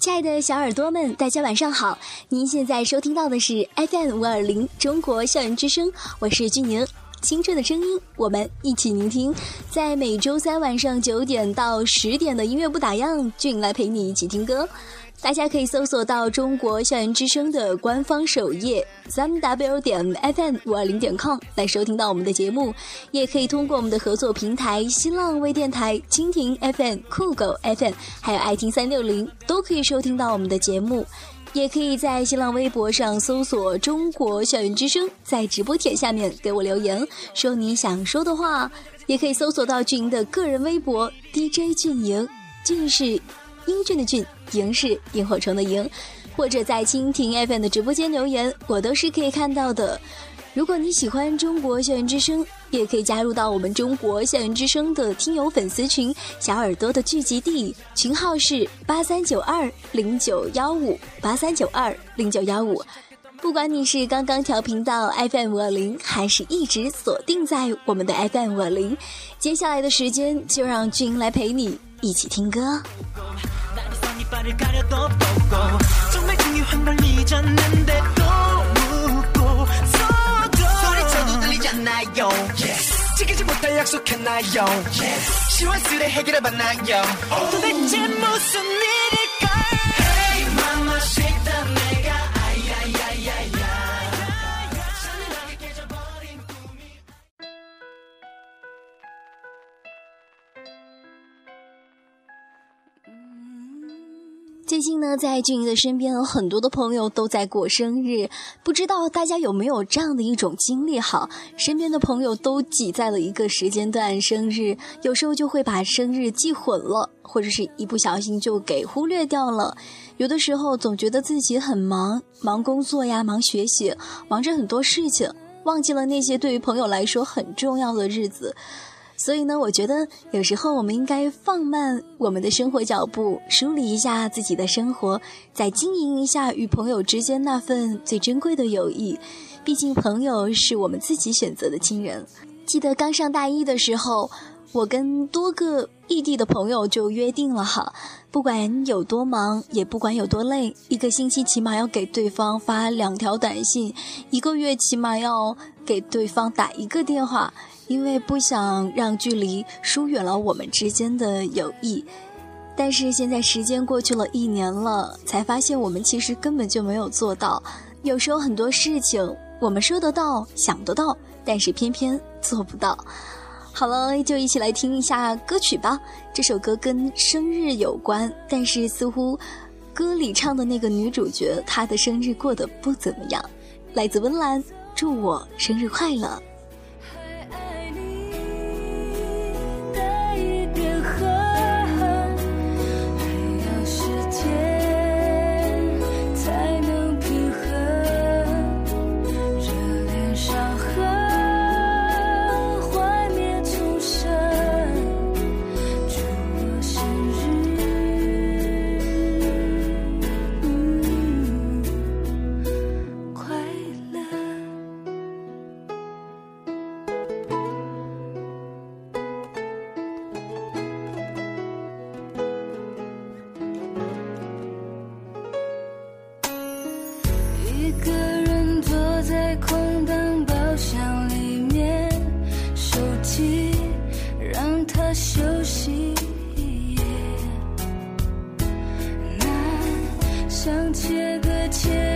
亲爱的小耳朵们，大家晚上好！您现在收听到的是 FM 五二零中国校园之声，我是俊宁，青春的声音，我们一起聆听。在每周三晚上九点到十点的音乐不打烊，俊来陪你一起听歌。大家可以搜索到中国校园之声的官方首页三 w 点 fm 五二零点 com 来收听到我们的节目，也可以通过我们的合作平台新浪微电台、蜻蜓 FM、酷狗 FM，还有爱听三六零，都可以收听到我们的节目。也可以在新浪微博上搜索“中国校园之声”，在直播帖下面给我留言，说你想说的话。也可以搜索到俊莹的个人微博 DJ 俊莹，俊是。英俊的俊，萤是萤火虫的萤，或者在蜻蜓 FM 的直播间留言，我都是可以看到的。如果你喜欢中国校园之声，也可以加入到我们中国校园之声的听友粉丝群“小耳朵的聚集地”，群号是八三九二零九幺五八三九二零九幺五。不管你是刚刚调频到 FM 五二零，还是一直锁定在我们的 FM 五二零，接下来的时间就让俊来陪你一起听歌。 이빨을 가려도 보고 정말 중요한 걸 잊었는데도 묻고 서도 소리쳐도 들리잖아요 yes. 지키지 못할 약속했나요 yes. 시원스레 해결해 봤나요 oh. 도대체 무슨 일일 最近呢，在俊怡的身边有很多的朋友都在过生日，不知道大家有没有这样的一种经历？哈，身边的朋友都挤在了一个时间段生日，有时候就会把生日记混了，或者是一不小心就给忽略掉了。有的时候总觉得自己很忙，忙工作呀，忙学习，忙着很多事情，忘记了那些对于朋友来说很重要的日子。所以呢，我觉得有时候我们应该放慢我们的生活脚步，梳理一下自己的生活，再经营一下与朋友之间那份最珍贵的友谊。毕竟，朋友是我们自己选择的亲人。记得刚上大一的时候，我跟多个异地的朋友就约定了哈，不管有多忙，也不管有多累，一个星期起码要给对方发两条短信，一个月起码要给对方打一个电话。因为不想让距离疏远了我们之间的友谊，但是现在时间过去了一年了，才发现我们其实根本就没有做到。有时候很多事情我们说得到、想得到，但是偏偏做不到。好了，就一起来听一下歌曲吧。这首歌跟生日有关，但是似乎歌里唱的那个女主角她的生日过得不怎么样。来自温岚，祝我生日快乐。想切割，切。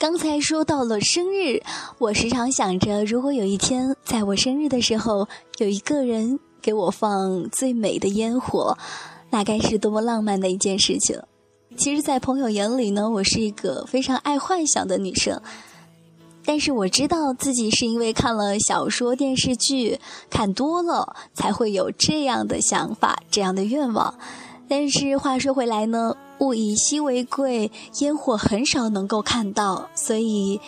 刚才说到了生日，我时常想着，如果有一天在我生日的时候，有一个人给我放最美的烟火，那该是多么浪漫的一件事情。其实，在朋友眼里呢，我是一个非常爱幻想的女生，但是我知道自己是因为看了小说、电视剧看多了，才会有这样的想法、这样的愿望。但是话说回来呢。物以稀为贵，烟火很少能够看到，所以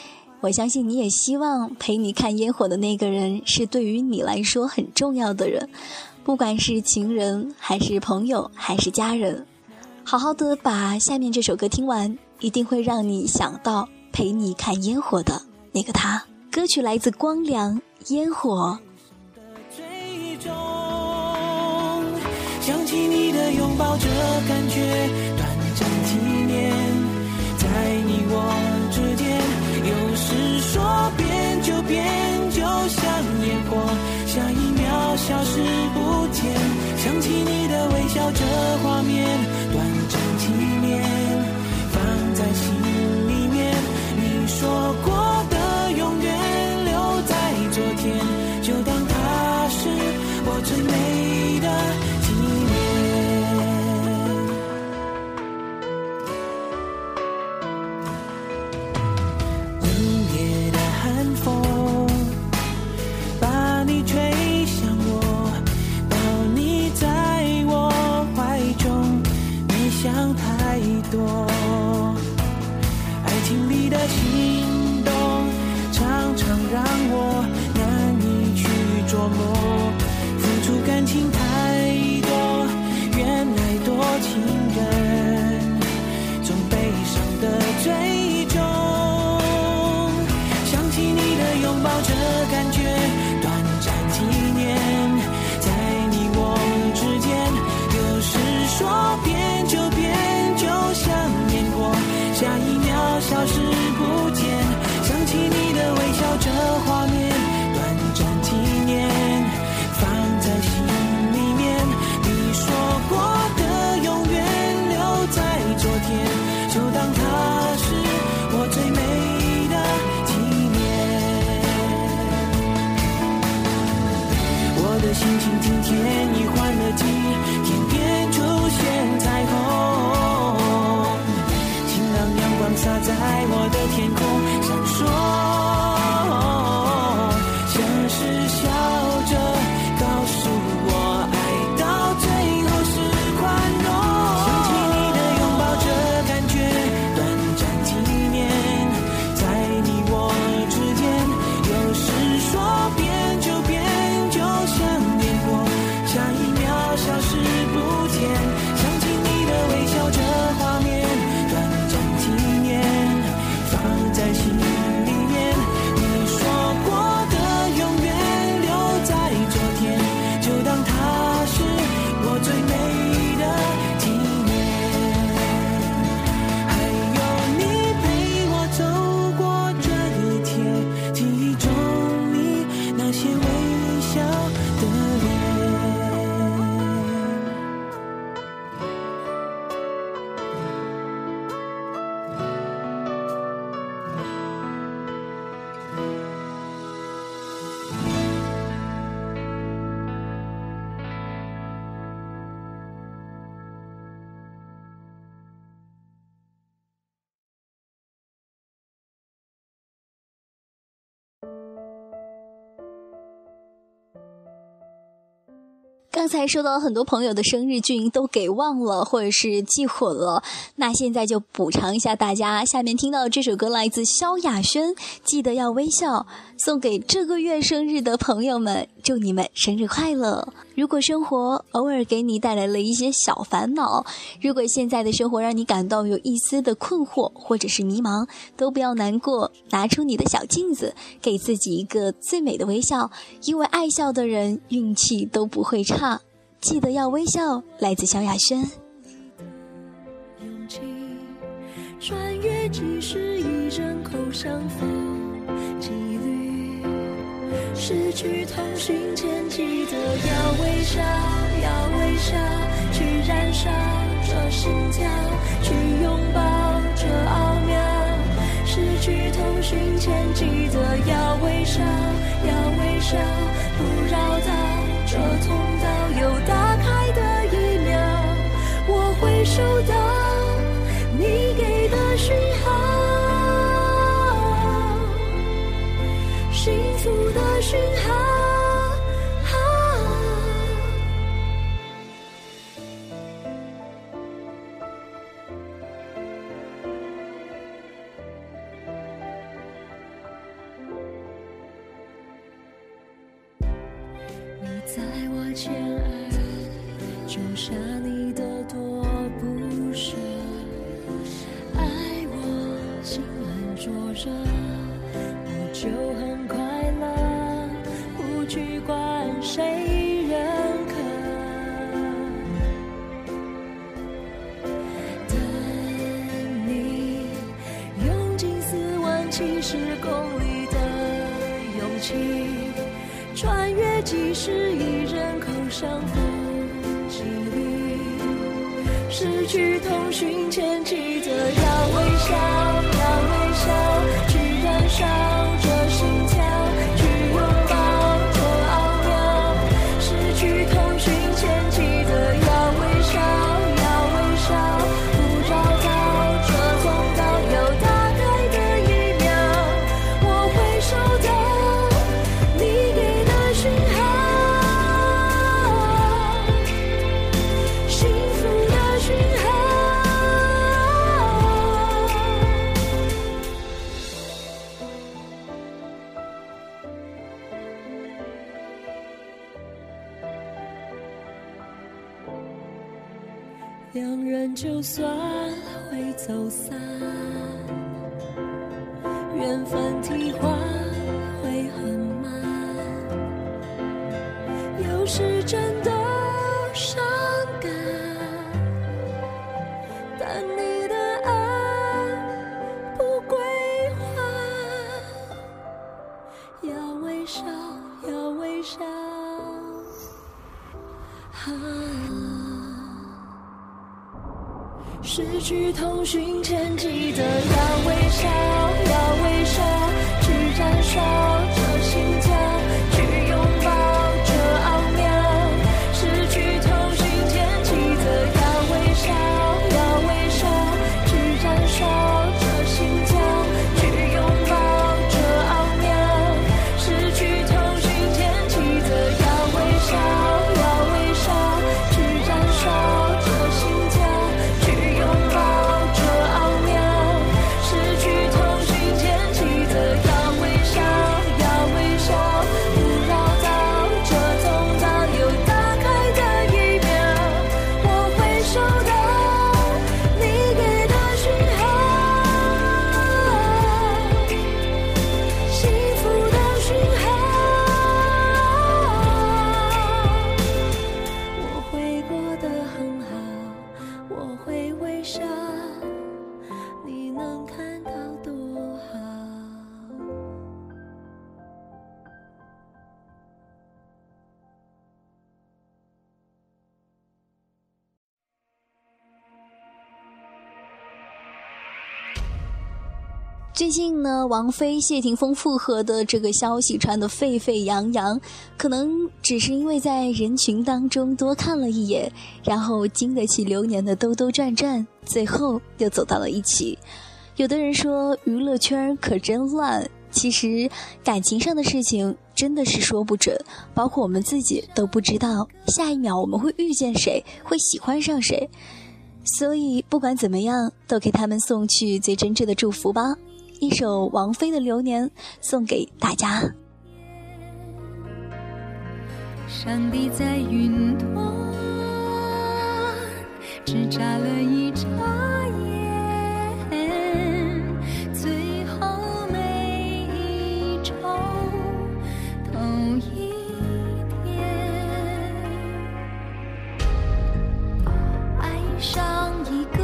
我相信你也希望陪你看烟火的那个人是对于你来说很重要的人，不管是情人还是朋友还是家人。好好的把下面这首歌听完，一定会让你想到陪你看烟火的那个他。歌曲来自光良，《烟火》。想起你的拥抱，这感觉短暂。纪念在你我之间，有时说变就变，就像烟火，下一秒消失不见。想起你的微笑，这画面短暂纪念，放在心里面。你说过的永远留在昨天，就当它是我最美的。才收到很多朋友的生日俊都给忘了，或者是记混了，那现在就补偿一下大家。下面听到这首歌来自萧亚轩，记得要微笑，送给这个月生日的朋友们，祝你们生日快乐。如果生活偶尔给你带来了一些小烦恼，如果现在的生活让你感到有一丝的困惑或者是迷茫，都不要难过，拿出你的小镜子，给自己一个最美的微笑，因为爱笑的人运气都不会差。记得要微笑，来自萧亚轩。勇气穿越几十一阵口相逢，失去通讯前记得要微笑，要微笑，去燃烧这心跳，去拥抱这奥妙，失去通讯前。记得要微笑，要微笑，不绕道。这通道有打开的一秒，我会收到讯号。呢，王菲、谢霆锋复合的这个消息传得沸沸扬扬，可能只是因为在人群当中多看了一眼，然后经得起流年的兜兜转转，最后又走到了一起。有的人说娱乐圈可真乱，其实感情上的事情真的是说不准，包括我们自己都不知道下一秒我们会遇见谁，会喜欢上谁。所以不管怎么样，都给他们送去最真挚的祝福吧。一首王菲的《流年》送给大家。上帝在云端，只眨了一眨眼，最后每一周同一天，爱上一个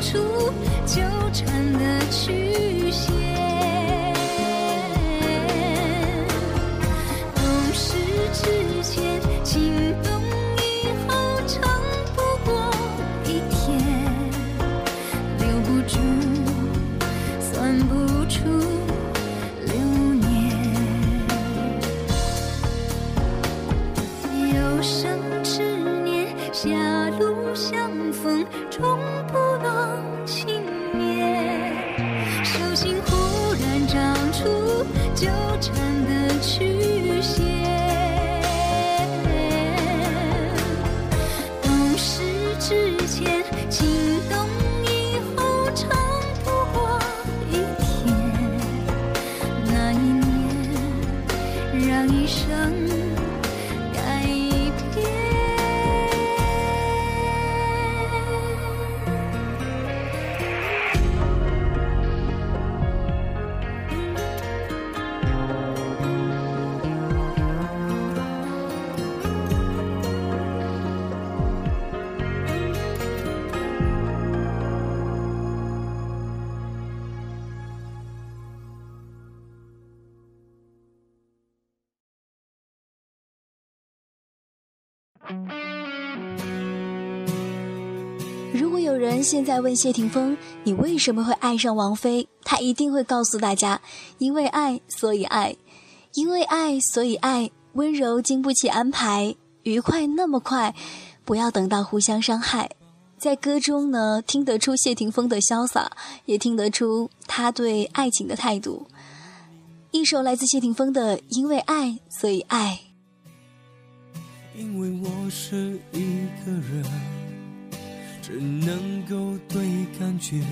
出纠缠的曲线。如果有人现在问谢霆锋，你为什么会爱上王菲？他一定会告诉大家，因为爱，所以爱，因为爱，所以爱。温柔经不起安排，愉快那么快，不要等到互相伤害。在歌中呢，听得出谢霆锋的潇洒，也听得出他对爱情的态度。一首来自谢霆锋的《因为爱，所以爱》。因为我是一个人，只能够对感觉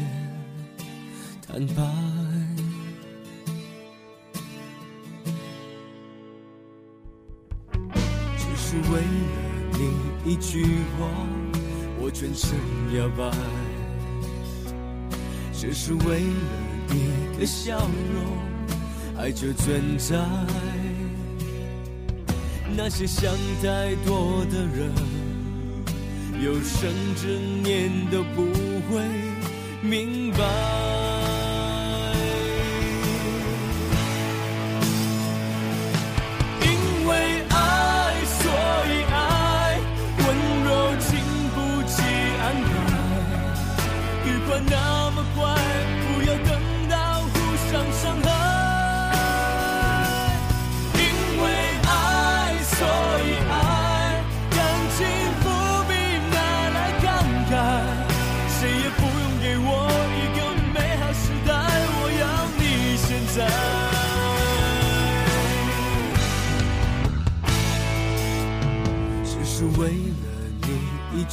坦白。只是为了你一句话，我全身摇摆。只是为了一个笑容，爱就存在。那些想太多的人，有生之年都不会明白。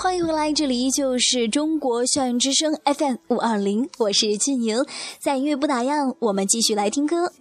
欢迎回来，这里依旧是中国校园之声 FM 五二零，我是静莹。在音乐不打烊，我们继续来听歌。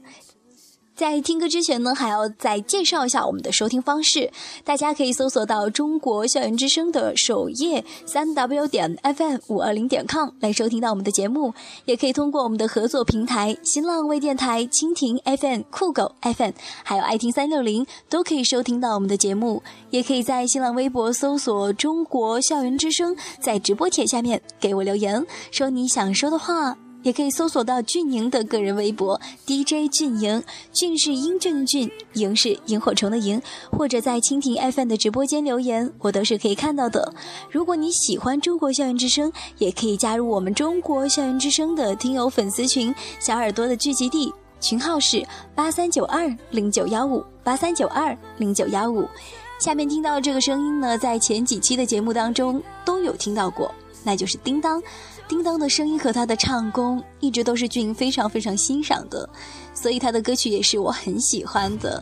在听歌之前呢，还要再介绍一下我们的收听方式。大家可以搜索到中国校园之声的首页三 w 点 fm 五二零点 com 来收听到我们的节目，也可以通过我们的合作平台新浪微电台、蜻蜓 FM、酷狗 FM，还有爱听三六零都可以收听到我们的节目。也可以在新浪微博搜索“中国校园之声”，在直播帖下面给我留言，说你想说的话。也可以搜索到俊宁的个人微博 DJ 俊宁，俊是英俊俊，萤是萤火虫的萤，或者在蜻蜓 FM 的直播间留言，我都是可以看到的。如果你喜欢中国校园之声，也可以加入我们中国校园之声的听友粉丝群“小耳朵的聚集地”，群号是八三九二零九幺五八三九二零九幺五。下面听到这个声音呢，在前几期的节目当中都有听到过，那就是叮当。叮当的声音和他的唱功一直都是俊非常非常欣赏的，所以他的歌曲也是我很喜欢的。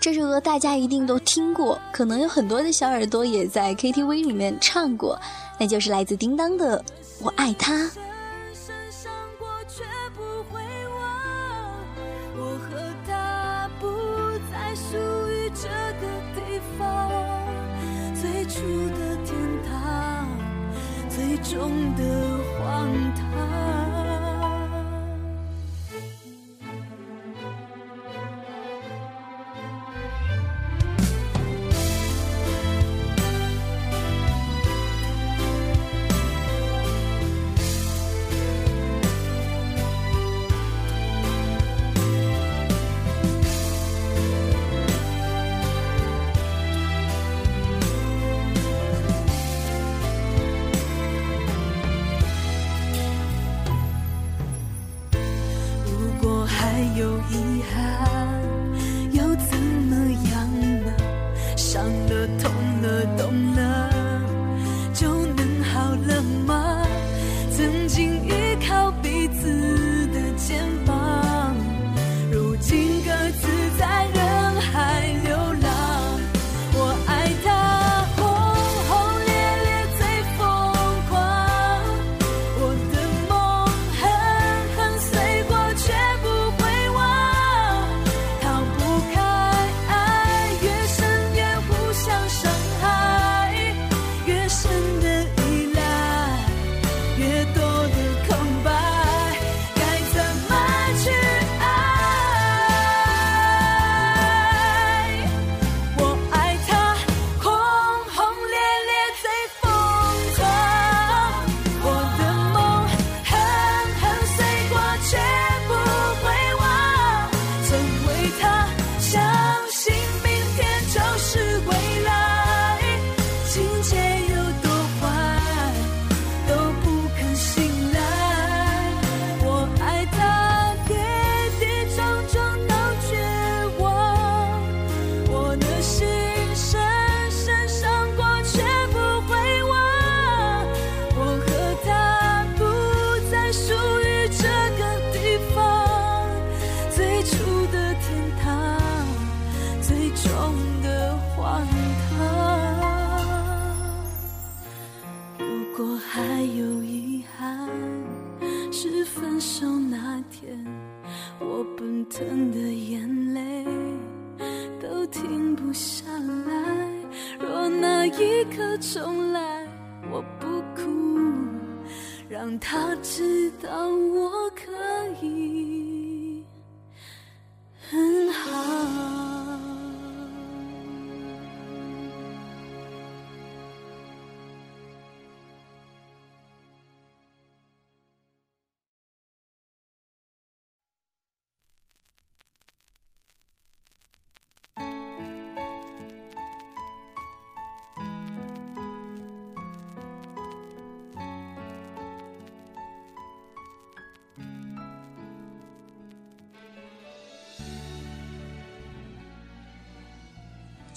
这首歌大家一定都听过，可能有很多的小耳朵也在 KTV 里面唱过，那就是来自叮当的《我爱他》。中的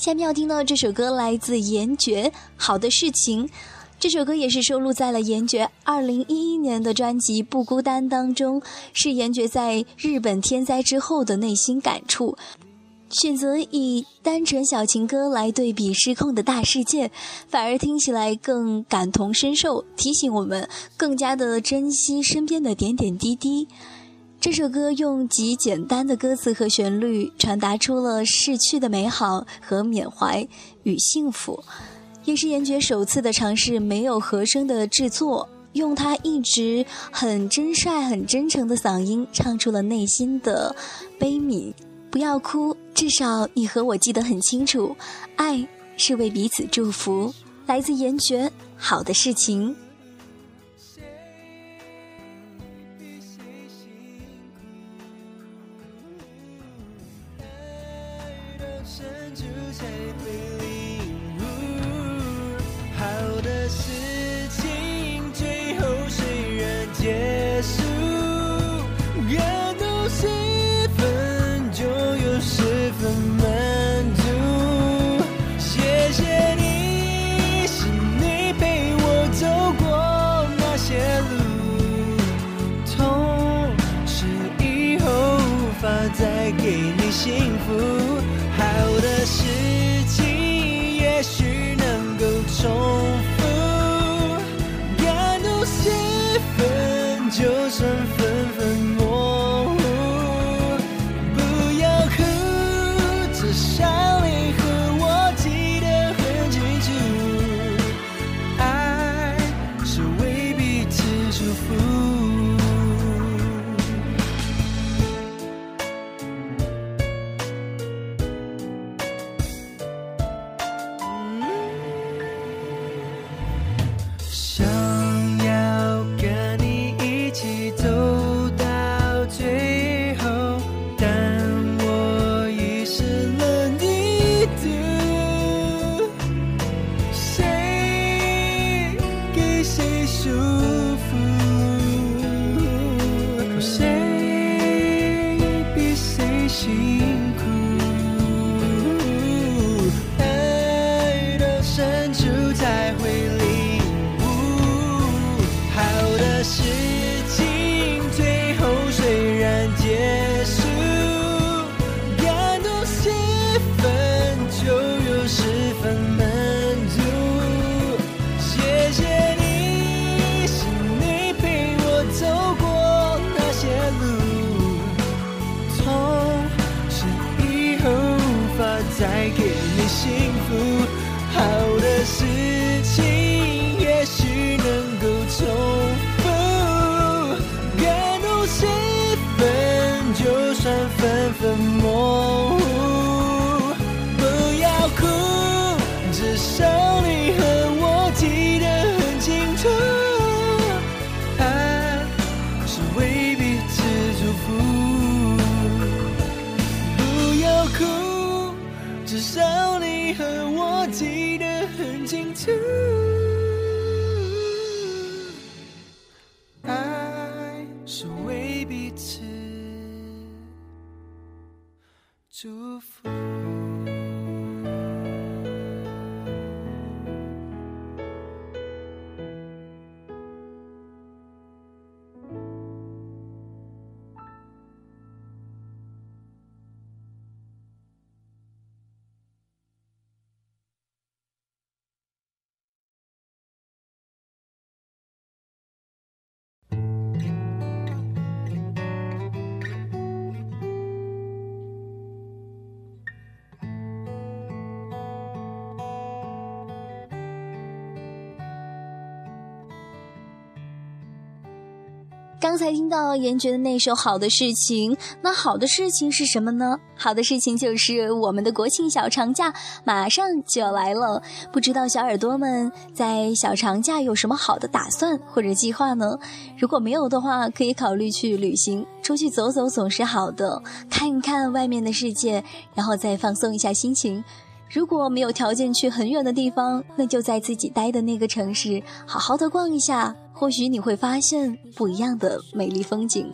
下面要听到这首歌来自严爵，《好的事情》。这首歌也是收录在了严爵二零一一年的专辑《不孤单》当中，是严爵在日本天灾之后的内心感触。选择以单纯小情歌来对比失控的大世界，反而听起来更感同身受，提醒我们更加的珍惜身边的点点滴滴。这首歌用极简单的歌词和旋律，传达出了逝去的美好和缅怀与幸福，也是严爵首次的尝试没有和声的制作，用他一直很真率、很真诚的嗓音，唱出了内心的悲悯。不要哭，至少你和我记得很清楚，爱是为彼此祝福。来自严爵，好的事情。food. 祝刚才听到严爵的那首《好的事情》，那好的事情是什么呢？好的事情就是我们的国庆小长假马上就要来了，不知道小耳朵们在小长假有什么好的打算或者计划呢？如果没有的话，可以考虑去旅行，出去走走总是好的，看一看外面的世界，然后再放松一下心情。如果没有条件去很远的地方，那就在自己待的那个城市好好的逛一下。或许你会发现不一样的美丽风景。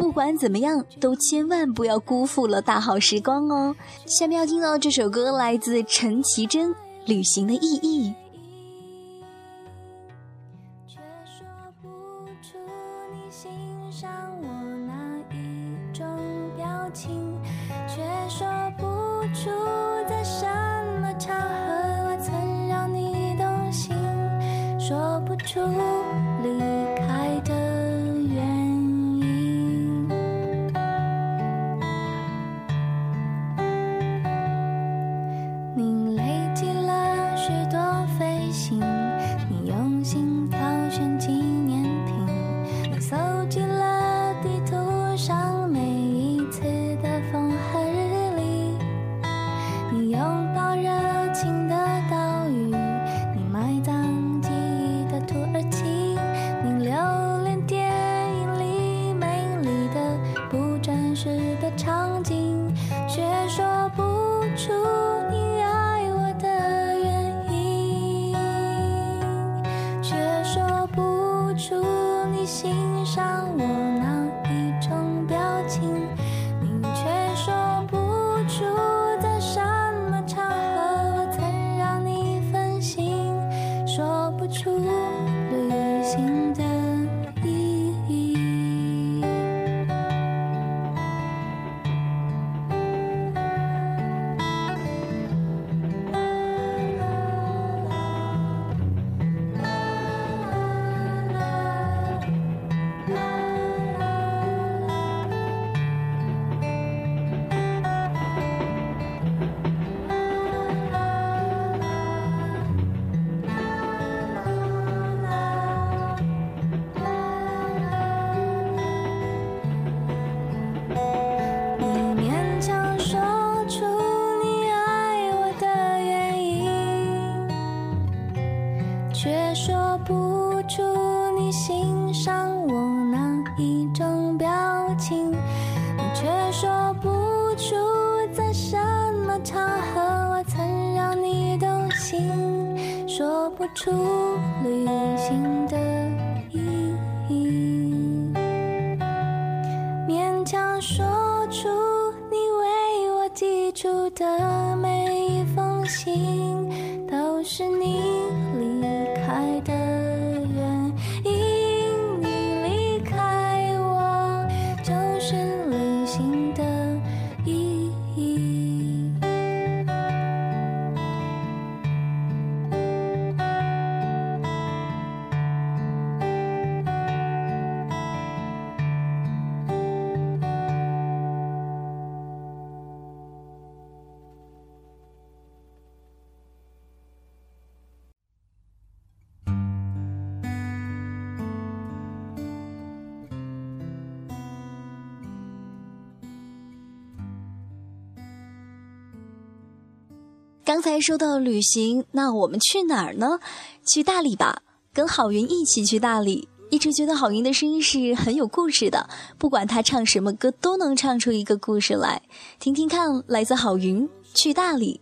不管怎么样都千万不要辜负了大好时光哦。下面要听到这首歌来自陈绮贞旅行的意义。却说不出你欣赏我哪一种表情却说不出在什么场合我曾让你动心说不出不出旅行的才说到旅行，那我们去哪儿呢？去大理吧，跟郝云一起去大理。一直觉得郝云的声音是很有故事的，不管他唱什么歌，都能唱出一个故事来。听听看，来自郝云《去大理》。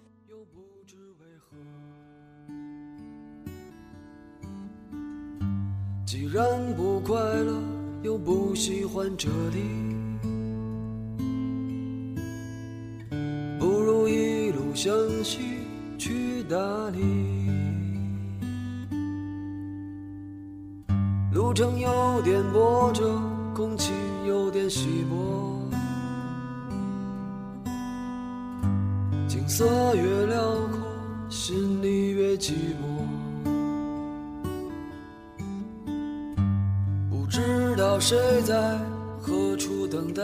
既然不快乐，又不喜欢这里，不如一路向西去哪里。路程有点波折，空气有点稀薄，景色越辽阔，心里越寂寞。不知道谁在何处等待，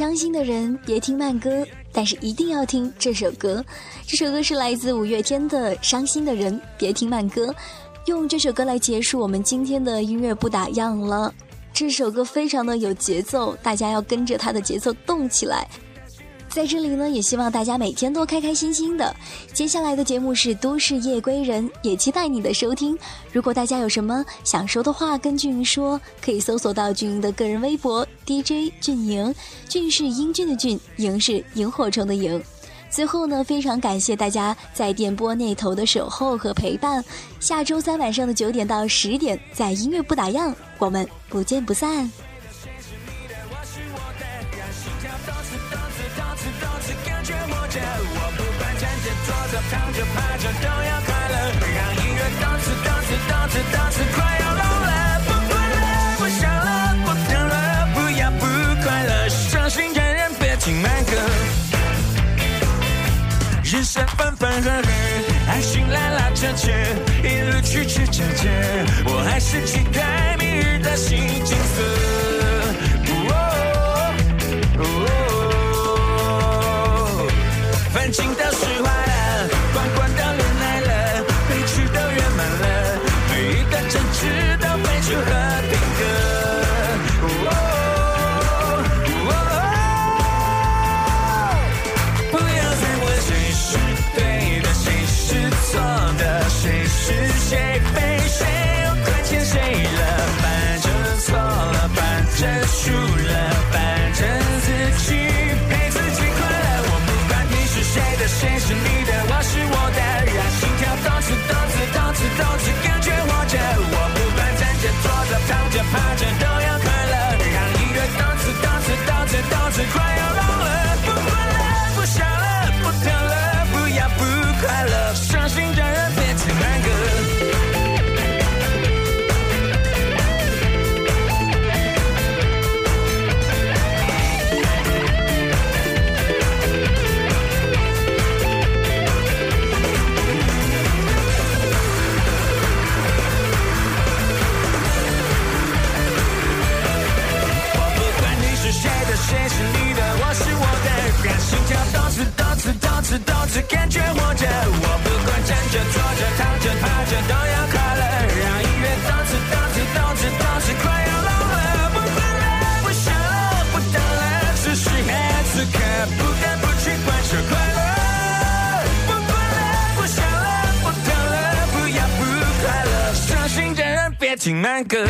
伤心的人别听慢歌，但是一定要听这首歌。这首歌是来自五月天的《伤心的人别听慢歌》，用这首歌来结束我们今天的音乐不打烊了。这首歌非常的有节奏，大家要跟着它的节奏动起来。在这里呢，也希望大家每天都开开心心的。接下来的节目是《都市夜归人》，也期待你的收听。如果大家有什么想说的话跟俊英说，可以搜索到俊英的个人微博 DJ 俊莹，俊是英俊的俊，莹是萤火虫的萤。最后呢，非常感谢大家在电波那头的守候和陪伴。下周三晚上的九点到十点，在音乐不打烊，我们不见不散。躺着趴着都要快乐，让音乐动次动次动次动次快要聋了，不快乐，不笑了，不等了，不要不快乐，伤心的人别听慢歌。人生分分合合，爱情拉拉扯扯，一路曲曲折折，我还是期待明日的新景色。反正到时坏动次动次感觉活着我不管站着坐着躺着趴着都要快乐让音乐动次动次动次动次快要聋了不管了不想了不等了此时此刻不得不去贯彻快乐不管了不想了不等了不要不快乐伤心的人别听慢歌